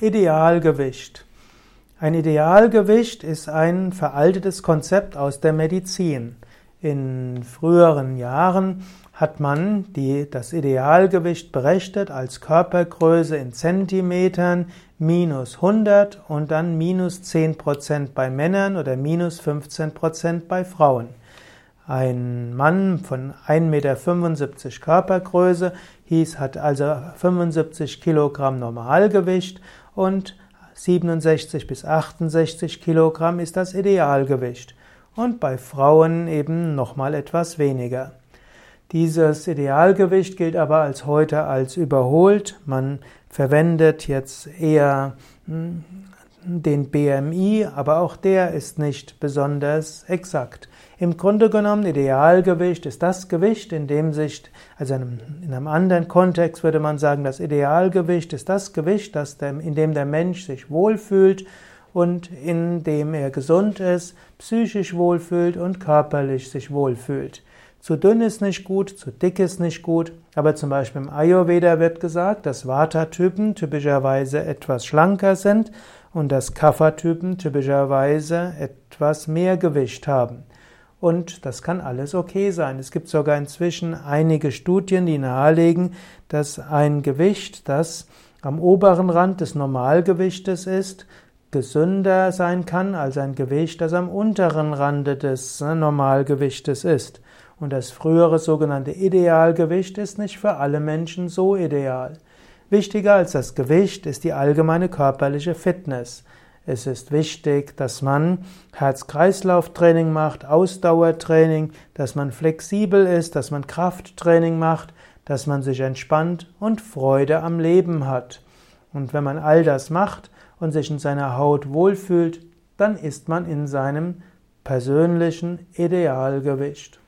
Idealgewicht. Ein Idealgewicht ist ein veraltetes Konzept aus der Medizin. In früheren Jahren hat man die, das Idealgewicht berechnet als Körpergröße in Zentimetern minus 100 und dann minus 10% bei Männern oder minus 15% bei Frauen. Ein Mann von 1,75 Meter Körpergröße hieß, hat also 75 Kilogramm Normalgewicht und 67 bis 68 Kilogramm ist das Idealgewicht. Und bei Frauen eben nochmal etwas weniger. Dieses Idealgewicht gilt aber als heute als überholt. Man verwendet jetzt eher hm, den BMI, aber auch der ist nicht besonders exakt. Im Grunde genommen, Idealgewicht ist das Gewicht, in dem sich, also in einem anderen Kontext würde man sagen, das Idealgewicht ist das Gewicht, das der, in dem der Mensch sich wohlfühlt und in dem er gesund ist, psychisch wohlfühlt und körperlich sich wohlfühlt. Zu dünn ist nicht gut, zu dick ist nicht gut, aber zum Beispiel im Ayurveda wird gesagt, dass Vata-Typen typischerweise etwas schlanker sind und dass Kapha-Typen typischerweise etwas mehr Gewicht haben. Und das kann alles okay sein. Es gibt sogar inzwischen einige Studien, die nahelegen, dass ein Gewicht, das am oberen Rand des Normalgewichtes ist, gesünder sein kann als ein Gewicht, das am unteren Rande des Normalgewichtes ist. Und das frühere sogenannte Idealgewicht ist nicht für alle Menschen so ideal. Wichtiger als das Gewicht ist die allgemeine körperliche Fitness. Es ist wichtig, dass man Herz-Kreislauf-Training macht, Ausdauertraining, dass man flexibel ist, dass man Krafttraining macht, dass man sich entspannt und Freude am Leben hat. Und wenn man all das macht und sich in seiner Haut wohlfühlt, dann ist man in seinem persönlichen Idealgewicht.